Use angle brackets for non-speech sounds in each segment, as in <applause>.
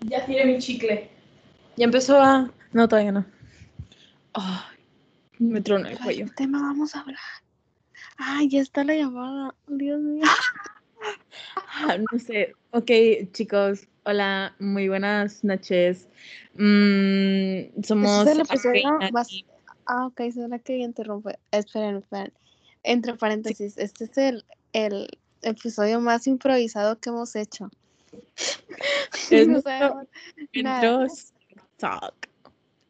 Ya tiré mi chicle. Ya empezó a. No, todavía no. Ay, me tronó el cuello. ¿Qué tema vamos a hablar? Ay, ya está la llamada. Dios mío. <laughs> Ah, No sé. Ok, chicos. Hola, muy buenas noches. Mm, somos. Este es el episodio más- Ah, ok, será que interrumpe. Esperen, esperen. Entre paréntesis, este es el, el episodio más improvisado que hemos hecho. Es <laughs> No nuestro sabemos nada. intro talk.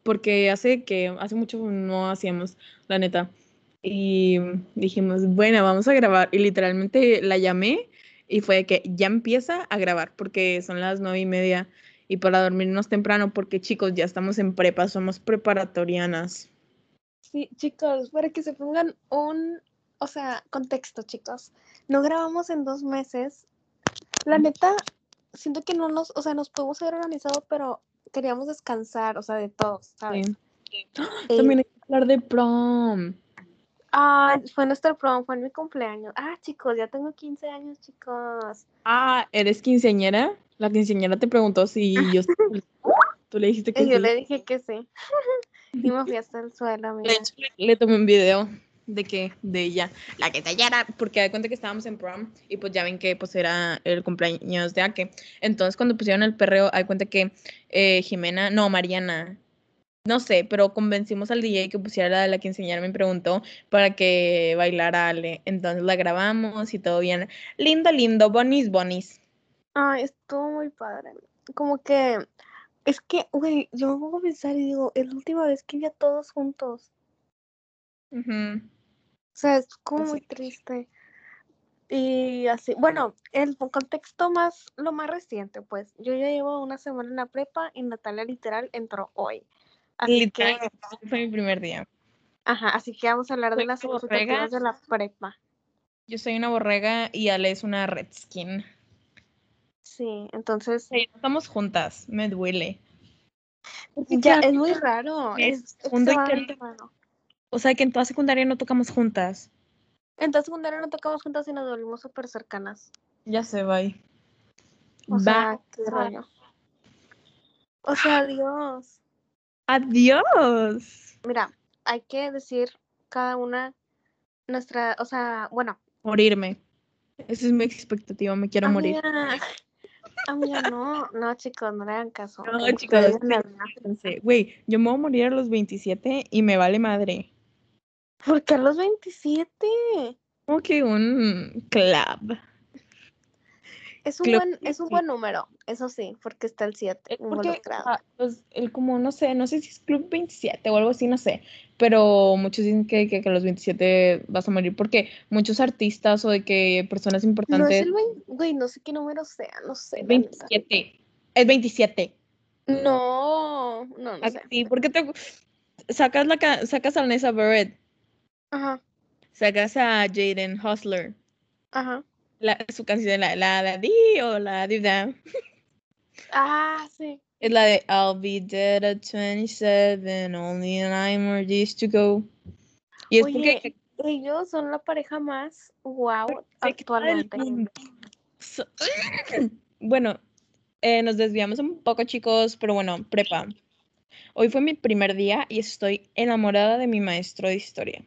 Porque hace que hace mucho no hacíamos, la neta. Y dijimos, bueno, vamos a grabar. Y literalmente la llamé y fue de que ya empieza a grabar porque son las nueve y media y para dormirnos temprano porque chicos ya estamos en prepa, somos preparatorianas. Sí, chicos, para que se pongan un, o sea, contexto, chicos. No grabamos en dos meses. La neta, siento que no nos, o sea, nos podemos haber organizado, pero queríamos descansar, o sea, de todos, ¿sabes? Sí. <gasps> También hay que hablar de prom. Ah, fue nuestro prom, fue en mi cumpleaños. Ah, chicos, ya tengo 15 años, chicos. Ah, ¿eres quinceañera? La quinceañera te preguntó si yo... <laughs> Tú le dijiste que Y yo sí. le dije que sí. <laughs> y me fui hasta el suelo, hecho, le, le tomé un video de que, de ella, la que era, porque da cuenta que estábamos en prom y pues ya ven que pues era el cumpleaños de Ake. Entonces cuando pusieron el perreo, hay cuenta que eh, Jimena, no, Mariana, no sé, pero convencimos al DJ que pusiera la de la quinceañera, me preguntó para que bailara Ale. Entonces la grabamos y todo bien. Lindo, lindo, bonis, bonis. Ay, estuvo muy padre. Como que, es que, güey, yo me pongo a pensar y digo, es la última vez que vi a todos juntos. O sea, es como muy triste. Y así, bueno, el contexto más, lo más reciente, pues, yo ya llevo una semana en la prepa y Natalia literal entró hoy. Así que, Literal, fue mi primer día. ajá, así que vamos a hablar de las expectativas de la prepa. Yo soy una borrega y Ale es una redskin. Sí, entonces, Sí, estamos juntas, me duele. ya es muy raro. es Es, tercero. raro. O sea que en toda secundaria no tocamos juntas. En toda secundaria no tocamos juntas y nos volvimos súper cercanas. Ya se va. O sea, qué rollo. O sea, adiós. Adiós. Mira, hay que decir cada una nuestra, o sea, bueno, Morirme. Esa es mi expectativa, me quiero morir. amiga, amiga, no, no, chicos, no le hagan caso. No, chicos, Güey, yo me voy a morir a los 27 y me vale madre. ¿Por qué a los 27? Como que un club. Es un Club buen, es un 27. buen número, eso sí, porque está el 7 Eh, Porque, involucrado. ah, pues, el como, no sé, no sé si es Club 27 o algo así, no sé, pero muchos dicen que, que, que a los 27 vas a morir porque muchos artistas o de que personas No es importantes, el 20, güey, no sé qué número sea, no sé. la neta. 27, es 27. No, no, no ¿A sé. que sí? ¿Por qué te sacas, la, ca- sacas a Nessa Barrett, Ajá, sacas a Jaden Hustler, ajá. la, su canción, la, la, la di o la di da, Ah, sí. es la de I'll be dead at 27, only nine more days to go. Y es porque ellos son la pareja más wow actualmente. So- <clears throat> Bueno, eh, nos desviamos un poco, chicos, pero bueno, prepa. Hoy fue mi primer día y estoy enamorada de mi maestro de historia.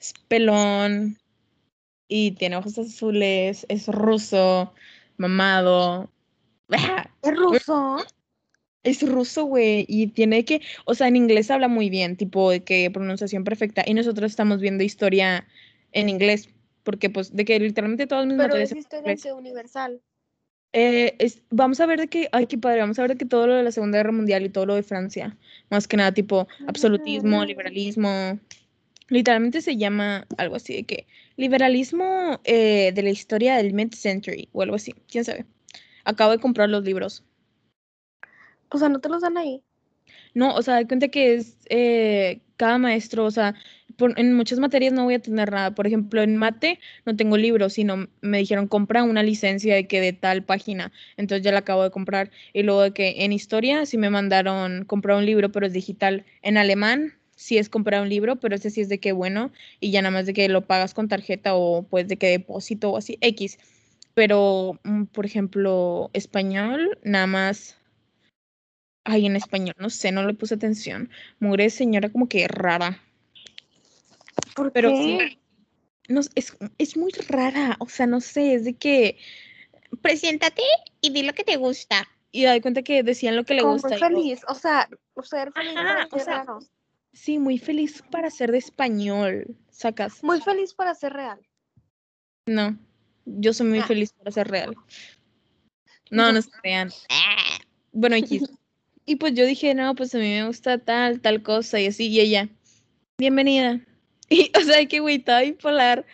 Es pelón y tiene ojos azules, es ruso, mamado. <laughs> ¿Es ruso? Es ruso, güey, y tiene que, o sea, en inglés habla muy bien, tipo de que pronunciación perfecta, y nosotros estamos viendo historia en inglés, porque pues de que literalmente todas mis Pero es historia universal. Eh, es- vamos a ver de que, ay, qué padre, vamos a ver de que todo lo de la Segunda Guerra Mundial y todo lo de Francia, más que nada, tipo absolutismo, liberalismo, literalmente se llama algo así de que liberalismo eh, de la historia del mid-century o algo así, quién sabe. Acabo de comprar los libros. O sea, no te los dan ahí. No, o sea, de cuenta que es eh, cada maestro, o sea, por- en muchas materias no voy a tener nada. Por ejemplo, en mate no tengo libros, sino me dijeron compra una licencia de que de tal página. Entonces ya la acabo de comprar. Y luego de que en historia sí me mandaron comprar un libro, pero es digital. En alemán sí es comprar un libro, pero ese sí es de que bueno, y ya nada más de que lo pagas con tarjeta o pues de que depósito o así, X. Pero, mm, por ejemplo, español, nada más. Ay, en español, no sé, no le puse atención. Mugre señora como que rara. ¿Por Pero qué? sí, no, es, es muy rara. O sea, no sé, es de que preséntate y di lo que te gusta. Y da cuenta que decían lo que le Como gusta. feliz. O sea, ser feliz Ajá, o sea, raro. Sí, muy feliz para ser de español. Sacas. Muy feliz para ser real. No, yo soy muy Ah. feliz para ser real. No, no se crean. Bueno, <laughs> X. Y pues yo dije, no, pues a mí me gusta tal, tal cosa y así. Y ella, bienvenida. <laughs> Y, o sea, que güey, estaba bipolar.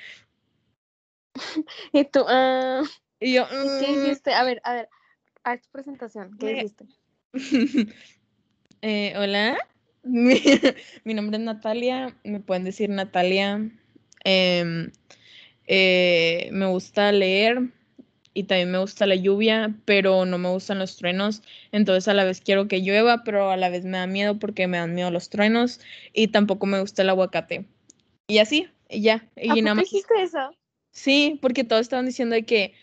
<laughs> Y tú, ah, Y yo, ¿y ¿qué "Mm". dijiste? A ver, a ver, a tu presentación, ¿qué dijiste? Eh, hola, mi, <laughs> mi nombre es Natalia, me pueden decir Natalia. Em, eh, me gusta leer y también me gusta la lluvia, pero no me gustan los truenos. Entonces a la vez quiero que llueva, pero a la vez me da miedo porque me dan miedo los truenos y tampoco me gusta el aguacate. Y así, y ya. ¿A Y nada más. eso? Sí, porque todos estaban diciendo de que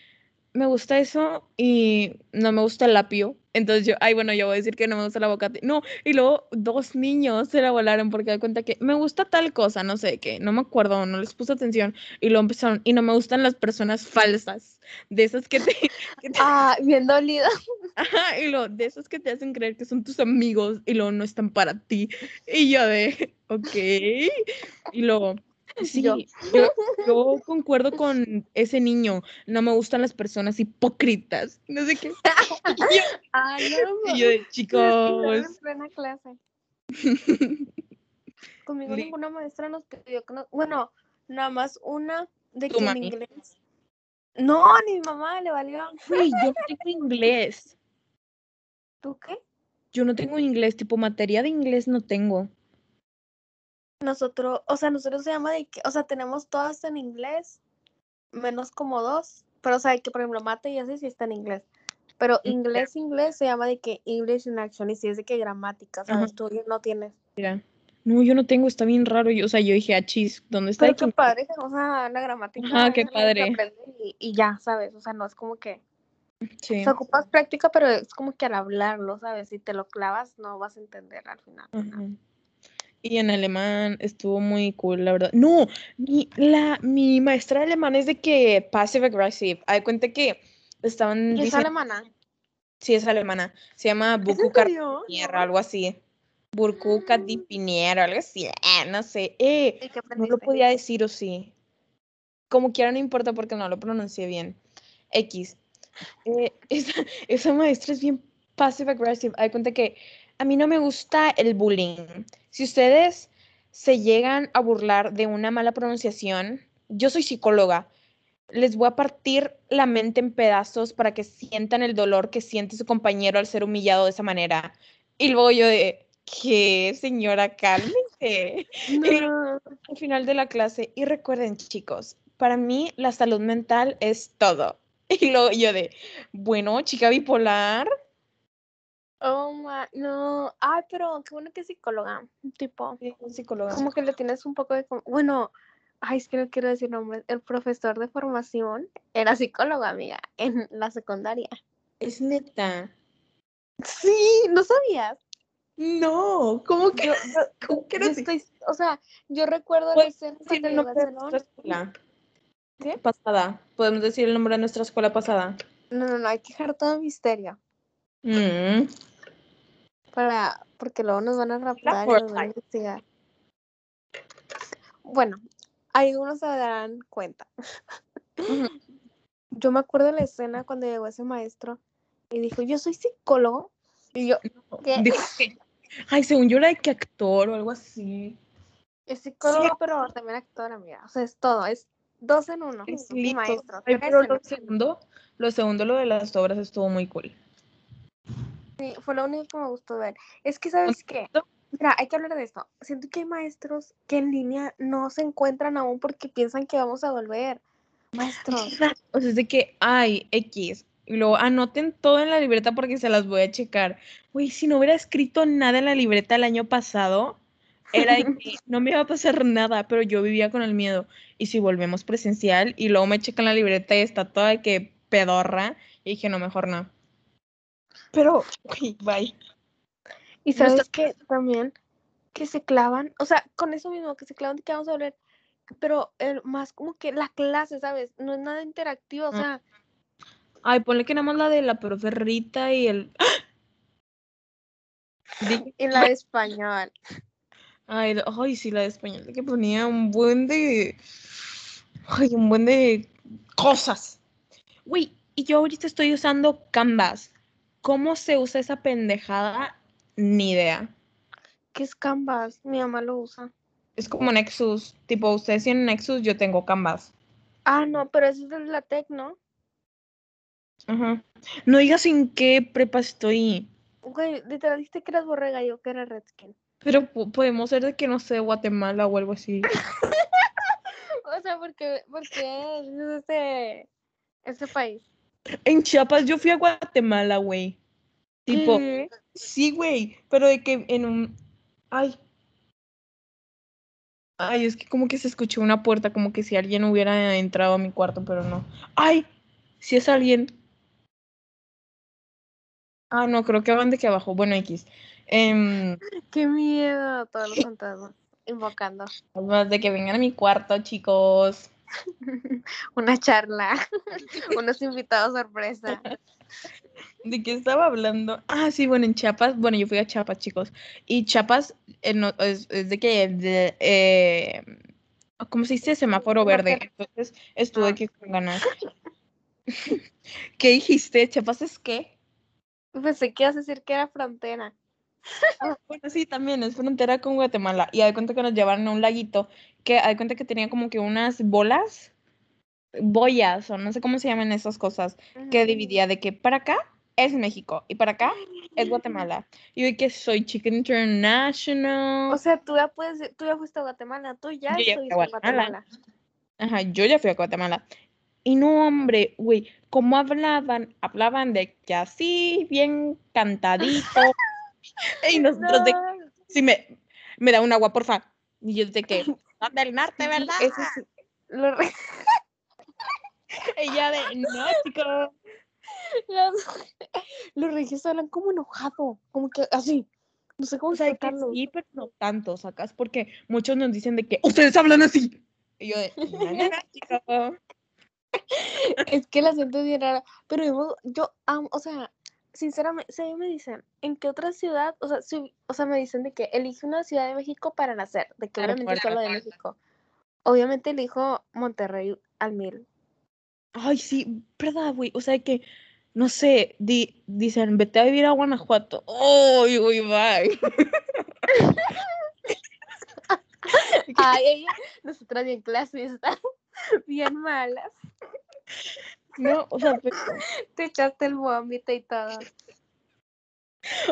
me gusta eso y no me gusta el apio. Entonces yo, ay, bueno, yo voy a decir que no me gusta el aguacate. No, y luego dos niños se la volaron porque da cuenta que me gusta tal cosa, no sé qué, no me acuerdo, no les puse atención. Y luego empezaron, y no me gustan las personas falsas, de esas que te, <laughs> que te- Ah, bien dolida. <laughs> ajá, y luego de esas que te hacen creer que son tus amigos y luego no están para ti. Y yo de, <laughs> ok. Y luego, <laughs> sí, Yo. yo, yo concuerdo con ese niño. No me gustan las personas hipócritas. No sé qué. <laughs> <laughs> Y yo, no. y yo de Tienes que chicos. en clase. Conmigo ninguna maestra nos pidió que no, bueno, nada más una de que en inglés. No, ni mi mamá le valió. Güey, yo no tengo inglés. ¿Tú qué? Yo no tengo inglés. Tipo, materia de inglés no tengo. Nosotros, o sea, nosotros se llama de que, o sea, tenemos todas en inglés, menos como dos, pero o sea, que por ejemplo mate y así sí está en inglés. Pero Mm, inglés, inglés se llama de que English in action y si es de que gramática, Ajá. ¿sabes? Tú no tienes. Mira. No, yo no tengo. Está bien raro. Yo, o sea, yo dije, ah, chis, ¿dónde está? Pero qué padre, o sea, la gramática. Ajá, qué padre. Y, y ya, ¿sabes? O sea, no es como que, Sí. o sea, ocupas práctica, pero es como que al hablarlo, ¿sabes? Si te lo clavas, no vas a entender al final. Ajá. Y en alemán estuvo muy cool, la verdad. No, mi, la, mi maestra de alemán es de que passive aggressive. Hay cuenta que estaban ¿Y es diciendo, alemana? sí es alemana, se llama ¿Es en Burku serio? Carpiniero, algo así. Burku Carpiniero, algo así, eh, no sé. Eh, ¿Y qué no lo podía decir o sí. Como quiera, no importa porque no lo pronuncié bien. X. Eh, <laughs> esa, esa maestra es bien passive aggressive. Hay cuenta que a mí no me gusta el bullying. Si ustedes se llegan a burlar de una mala pronunciación, yo soy psicóloga. Les voy a partir la mente en pedazos para que sientan el dolor que siente su compañero al ser humillado de esa manera. Y luego yo de, ¿qué, señora? Cálmese No. al final de la clase. Y recuerden, chicos, para mí la salud mental es todo. <laughs> Y luego yo de, bueno, chica bipolar. Oh, ma, no. Ay, pero qué bueno que es psicóloga. Tipo, Sí, un psicóloga. como que le tienes un poco de... Bueno, ay, es que no quiero decir nombres. El profesor de formación era psicólogo, amiga, en la secundaria. Es neta. Sí, ¿no sabías? No, ¿cómo que? Yo, <laughs> ¿Cómo que no estoy, o sea, yo recuerdo la ¿Puedes escena decir el nombre de nuestra escuela? ¿Qué? Pasada. Podemos decir el nombre de nuestra escuela pasada. No, no, no, hay que dejar todo misterio. Mm. Para, porque luego nos van a raptar y nos van a investigar. Bueno, algunos se darán cuenta. Yo me acuerdo de la escena cuando llegó ese maestro y dijo, yo soy psicólogo. Y yo, ¿qué? Dijo que- Ay, según yo era de que actor o algo así. Es psicólogo, pero también actor, amiga. O sea, es todo, es dos en uno. Es maestro. Ay, pero lo segundo, lo segundo, lo de las obras estuvo muy cool. Sí, fue lo único que me gustó ver. Es que, ¿sabes qué? Mira, hay que hablar de esto. Siento que hay maestros que en línea no se encuentran aún porque piensan que vamos a volver. Maestros. O sea, es de que, ay, X. Y luego anoten todo en la libreta porque se las voy a checar. Güey, si no hubiera escrito nada en la libreta el año pasado, era de que <laughs> no me iba a pasar nada, pero yo vivía con el miedo. Y si volvemos presencial y luego me checan la libreta y está toda de que pedorra. Y dije, no, mejor no. Pero, güey, bye. Y No sabes está- que también que se clavan, o sea, con eso mismo, que se clavan que vamos a hablar, pero el, más como que la clase, ¿sabes? No es nada interactivo, o Ah. sea, Ay, ponle que nada más la de la profe Rita y el. Dije, <laughs> y la de español. ay, ay, sí, la de español, que ponía un buen de. Ay, un buen de cosas. Güey, y yo ahorita estoy usando Canvas. ¿Cómo se usa esa pendejada? Ni idea. ¿Qué es Canvas? Mi mamá lo usa. Es como Nexus. Tipo, ustedes tienen Nexus, yo tengo Canvas. Ah, no, pero eso es de la Tec, ¿no? Ajá. No digas en qué prepa estoy. Güey, literal dijiste que eras borrega y yo que era Redskin. Pero po- podemos ser de que no sé, Guatemala o algo así. <laughs> O sea, porque, porque es este, este país. En Chiapas, yo fui a Guatemala, güey. Tipo, ¿Qué? sí, güey, pero de que en un... Ay. Ay, es que como que se escuchó una puerta, como que si alguien hubiera entrado a mi cuarto, pero no. Ay, si es alguien. Ah, no, creo que van de que abajo. Bueno, X. Em, <gasps> Qué miedo, todos los fantasmas. Invocando más <laughs> de que vengan a mi cuarto, chicos. <laughs> una charla, <laughs> unos invitados sorpresa. ¿De qué estaba hablando? Ah, sí, bueno, en Chiapas, bueno, yo fui a Chiapas, chicos. Y Chiapas eh, no- es, es de que, de, eh, ¿cómo se dice? Semáforo verde. Entonces estuve Ah. aquí con ganas. <laughs> ¿Qué dijiste? ¿Chiapas es qué? Pensé que ibas a decir que era frontera. Ah, bueno, sí, también es frontera con Guatemala. Y hay cuenta que nos llevaron a un laguito que hay cuenta que tenía como que unas bolas, boyas, o no sé cómo se llaman esas cosas, que dividía de que para acá es México y para acá es Guatemala. Y hoy que soy Chicken International. O sea, tú ya puedes, tú ya fuiste a Guatemala, tú ya Yo ya fui a Guatemala. Guatemala. Ajá, yo ya fui a Guatemala. Y no, hombre, güey, ¿cómo hablaban? Hablaban de que así, bien cantadito. <laughs> y nosotros de, No, sí, me, me da un agua, porfa. Y yo de que, <laughs> del norte, ¿verdad? eso sí, lo re- <laughs> Ella de, no, chico. los, los regios hablan como enojado, como que así. No sé cómo O sea, explicarlo. sí, pero no tanto, ¿sacas? Porque muchos nos dicen de que, ustedes hablan así. Y yo de, no, no, chico. Es que la gente es bien rara. Pero yo, yo amo, o sea, sinceramente, si a mí me dicen, ¿en qué otra ciudad? O sea, si, o sea, me dicen de que elige una ciudad de México para nacer, de que Claro, obviamente solo de. México. Obviamente elijo Monterrey al mil. Ay, sí, ¿verdad, güey? O sea que, no sé, di- dicen, vete a vivir a Guanajuato. ¡Uy, uy, bye! <laughs> Ay, ella, nosotras bien clasistas, <laughs> bien malas. No, o sea, pero- <laughs> Te echaste el vómito y todo.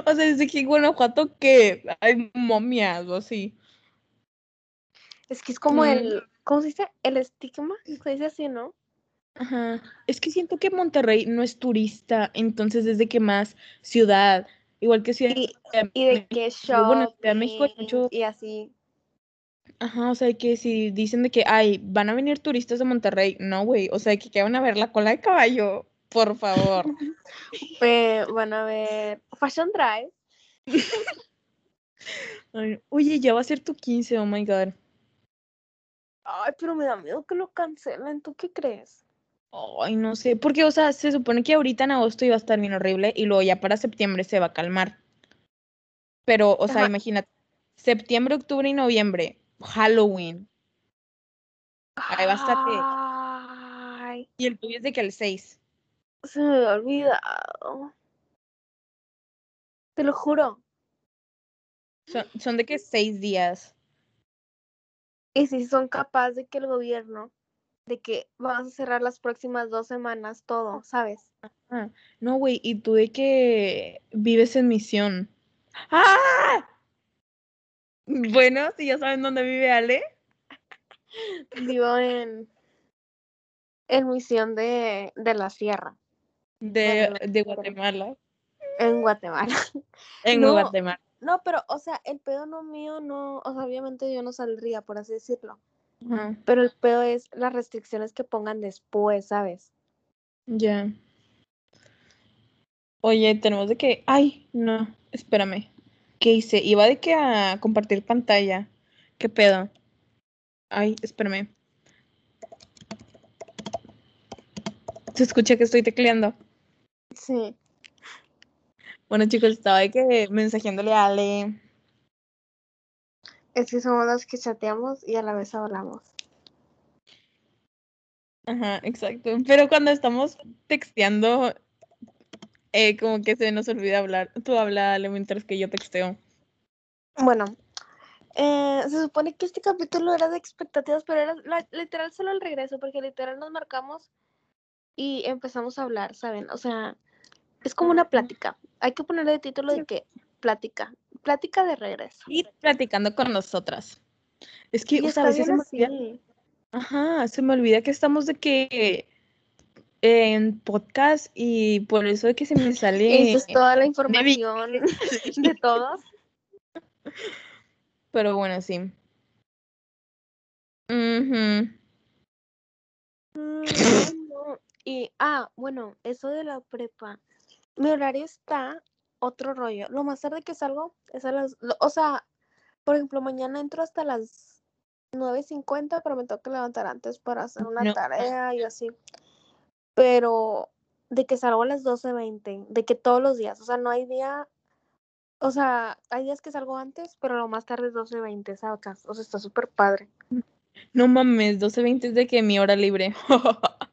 o sea, desde que en Guanajuato que hay momias o así. Es que es como Mm. el, ¿cómo se dice? El estigma, se dice así, ¿no? Ajá. Es que siento que Monterrey no es turista, entonces es de que más ciudad, igual que Ciudad Y, de y de que Pero bueno, en Ciudad de México hay shopping mucho- y así. Ajá, o sea, que si dicen de que, ay, van a venir turistas de Monterrey, no, güey, o sea, que, que van a ver la cola de caballo, por favor. <laughs> Eh, van a ver Fashion Drive. <laughs> Ay, Oye, ya va a ser tu 15, oh my god. Ay, pero me da miedo que lo cancelen. ¿Tú qué crees? Ay, no sé, porque, o sea, se supone que ahorita en agosto iba a estar bien horrible y luego ya para septiembre se va a calmar. Pero, o sea, Ajá. imagínate, septiembre, octubre y noviembre, Halloween. Ahí va a estar Y el tuyo es de que el 6. se me había olvidado. Te lo juro. Son, son de que seis días. Y si son capaces de que el gobierno, de que vamos a cerrar las próximas dos semanas todo, ¿sabes? Ah, no, güey, y tú de que vives en misión. ¡Ah! Bueno, si ya saben dónde vive Ale. Vivo en, en misión de, de la sierra, De, Bueno, de. Guatemala. en Guatemala. En No. Guatemala. No, pero, o sea, el pedo no mío, no, o sea, obviamente yo no saldría, por así decirlo. Pero el pedo es las restricciones que pongan después, ¿sabes? Ya. Oye, tenemos de que. Ay, no, espérame. ¿Qué hice? Iba de que a compartir pantalla. ¿Qué pedo? Ay, espérame. ¿Se escucha que estoy tecleando? Sí. Bueno, chicos, estaba de que mensajeándole a Ale. Es que somos los que chateamos y a la vez hablamos. Ajá, exacto. Pero cuando estamos texteando, eh, como que se nos olvida hablar. Tú habla, mientras que yo texteo. Bueno, eh, se supone que este capítulo era de expectativas, pero era la- literal solo el regreso, porque literal nos marcamos y empezamos a hablar, ¿saben? O sea, es como una plática. Hay que ponerle de título de que plática, plática de regreso. Ir platicando con nosotras. Es que, Y o sea, a está veces se bien me olvida. así. Ajá, se me olvida que estamos de que en podcast y por eso de que se me sale. Esa es toda la información <laughs> de todos. Pero bueno, sí. No. Y, ah, bueno, eso de la prepa. Mi horario está otro rollo. Lo más tarde que salgo es a las, lo- o sea, por ejemplo, mañana entro hasta las 9.50, pero me tengo que levantar antes para hacer una No. tarea y así. Pero de que salgo a las 12.20, de que todos los días, o sea, no hay día, o sea, hay días que salgo antes, pero lo más tarde es 12.20, ¿sabes? O sea, está súper padre. No mames, 12.20 es de que mi hora libre. <laughs>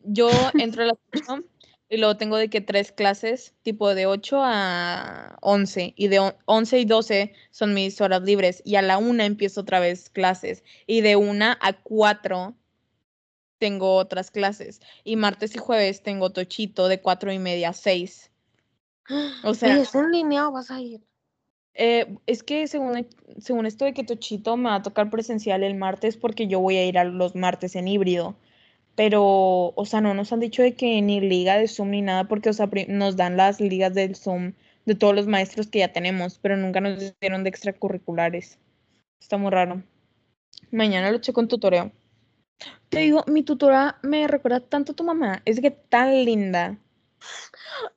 Yo entro a las 8 y luego tengo de que tres clases, tipo de 8 a 11. Y de on- 11 y 12 son mis horas libres. Y a la 1 empiezo otra vez clases. Y de 1 a 4 tengo otras clases. Y martes y jueves tengo tochito de 4 y media a 6. O sea, ¿Y es en línea o vas a ir? eh, es que según, según esto de que Tochito me va a tocar presencial el martes porque yo voy a ir a los martes en híbrido. Pero, o sea, no nos han dicho de que ni liga de Zoom ni nada porque, o sea, nos dan las ligas del Zoom de todos los maestros que ya tenemos, pero nunca nos dieron de extracurriculares. Está muy raro. Mañana lo checo en tutoreo. Te digo, mi tutora me recuerda tanto a tu mamá. Es que tan linda.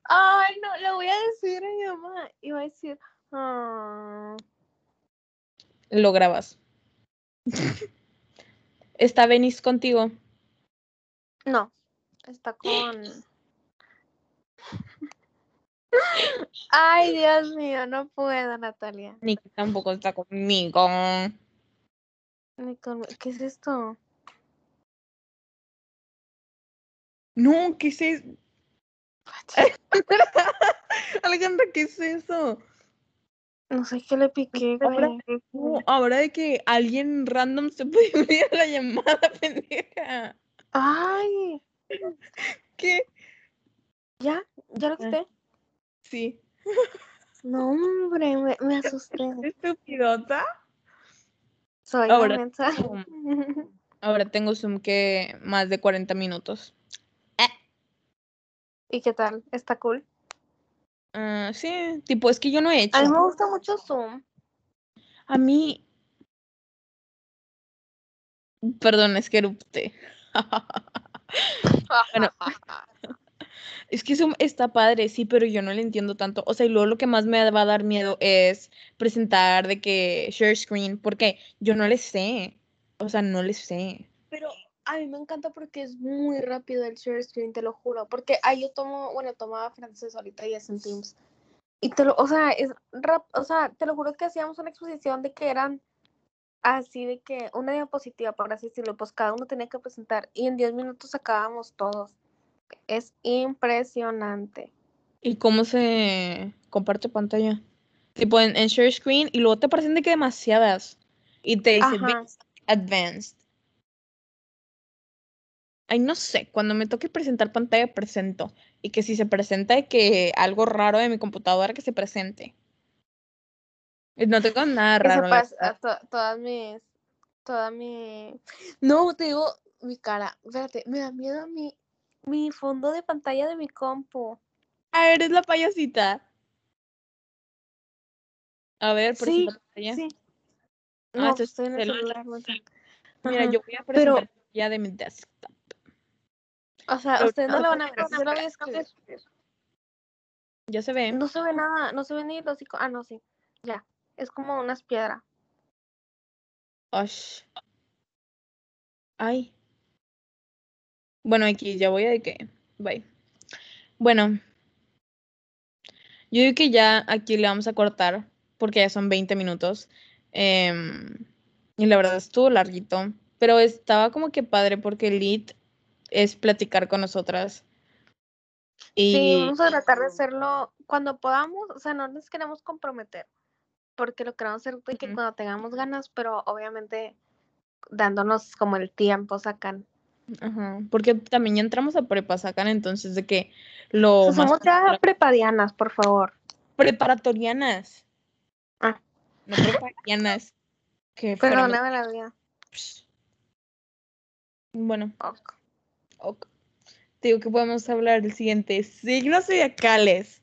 Ay, no, le voy a decir a mi mamá. Y va a decir, "Ah". Lo grabas. <laughs> ¿Está Benis contigo? no, está con... <laughs> Ay, Dios mío, no puedo, Natalia. Ni tampoco está conmigo. Ni con... ¿Qué es esto? No, ¿qué es eso? <laughs> Alejandra, ¿qué es eso? No sé qué le piqué, Ahora, güey. no, ahora de que alguien random se puede <laughs> unir a la llamada, pendeja. Ay, ¿Qué? ¿ya? ¿Ya lo quité? Sí. No, hombre, me, me asusté. Estupidota. Soy Ahora. Ahora tengo Zoom que más de 40 minutos. ¿Y qué tal? ¿Está cool? Ah, sí, tipo, es que yo no he hecho. A mí me gusta mucho Zoom. A mí. Perdón, es que erupté. <laughs> Bueno. <laughs> Es que Zoom está padre, sí, pero yo no le entiendo tanto. O sea, y luego lo que más me va a dar miedo es presentar de que share screen, porque yo no le sé. O sea, no le sé. Pero a mí me encanta porque es muy rápido el share screen, te lo juro. Porque ahí yo tomo, bueno, tomaba francés ahorita y es en Teams. Y te lo, o sea, es rap, o sea, te lo juro que hacíamos una exposición de que eran así de que una diapositiva, por así decirlo, pues cada uno tenía que presentar y en 10 minutos acabábamos todos. Es impresionante. ¿Y cómo se comparte pantalla? Tipo en, en share screen y luego te aparecen de que demasiadas. Y te dice Ajá. "Basic, advanced. Ay, no sé, cuando me toque presentar pantalla, presento. Y que si se presenta que algo raro de mi computadora, que se presente. No tengo nada raro. la sepas verdad. a to- todas mis, toda mi, no, te digo, mi cara, espérate, me da miedo mi, mi fondo de pantalla de mi compu. Ah, eres la payasita. A ver, Sí, presenta pantalla. Sí. Ah, No, es estoy en el celular. Mira, Ajá, yo voy a pero- presentar ya de mi desktop. O sea, ustedes no lo van a ver, yo lo voy a escribir. Ya se ve. No se ve nada, no se ve ni los. Ah, no, sí. Ya. Es como unas piedras. Osh. Ay. Bueno, aquí ya voy a de que. Bye. Bueno. Yo digo que ya aquí le vamos a cortar porque ya son 20 minutos. Em, y la verdad estuvo larguito. Pero estaba como que padre porque el lead es platicar con nosotras. Sí, Y vamos a tratar de hacerlo cuando podamos. O sea, no nos queremos comprometer. Porque lo queremos hacer de que cuando tengamos ganas, pero obviamente dándonos como el tiempo sacan. ajá, porque también ya entramos a prepa, sacan entonces de que lo O sea, más somos ya prepadianas, por favor. preparatorianas. Ah. No preparatorianas. <laughs> Que Perdóname la vida. Bueno, Ok. Ok. Te digo que podemos hablar del siguiente. Signos zodiacales.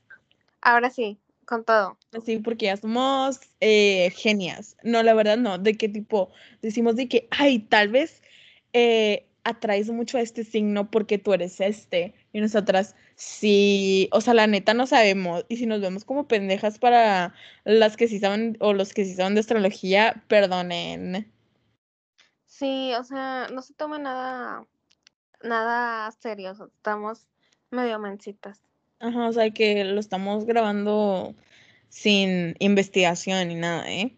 Ahora sí, con todo. Así porque ya somos eh, genias. No, la verdad no. De qué tipo decimos de que, ay, tal vez eh, atraes mucho a este signo porque tú eres este. Y nosotras, sí. O sea, la neta no sabemos. Y si nos vemos como pendejas para las que sí saben o los que sí saben de astrología, perdonen. Sí, o sea, no se tome nada, nada serio. Estamos medio mencitas. Ajá, o sea que lo estamos grabando sin investigación ni nada, ¿eh?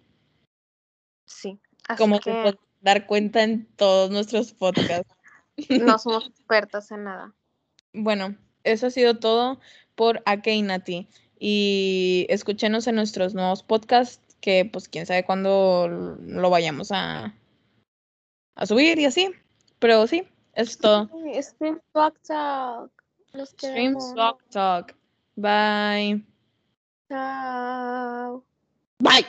Sí. Así Como se que puede dar cuenta en todos nuestros podcasts. <laughs> no somos <laughs> expertas en nada. Bueno, eso ha sido todo por Ake y Nati. Y escúchenos en nuestros nuevos podcasts, que pues quién sabe cuándo lo vayamos a, a subir y así. Pero sí, es todo. Stream Talk. Los Stream Swag Talk. Bye. Chao. Bye.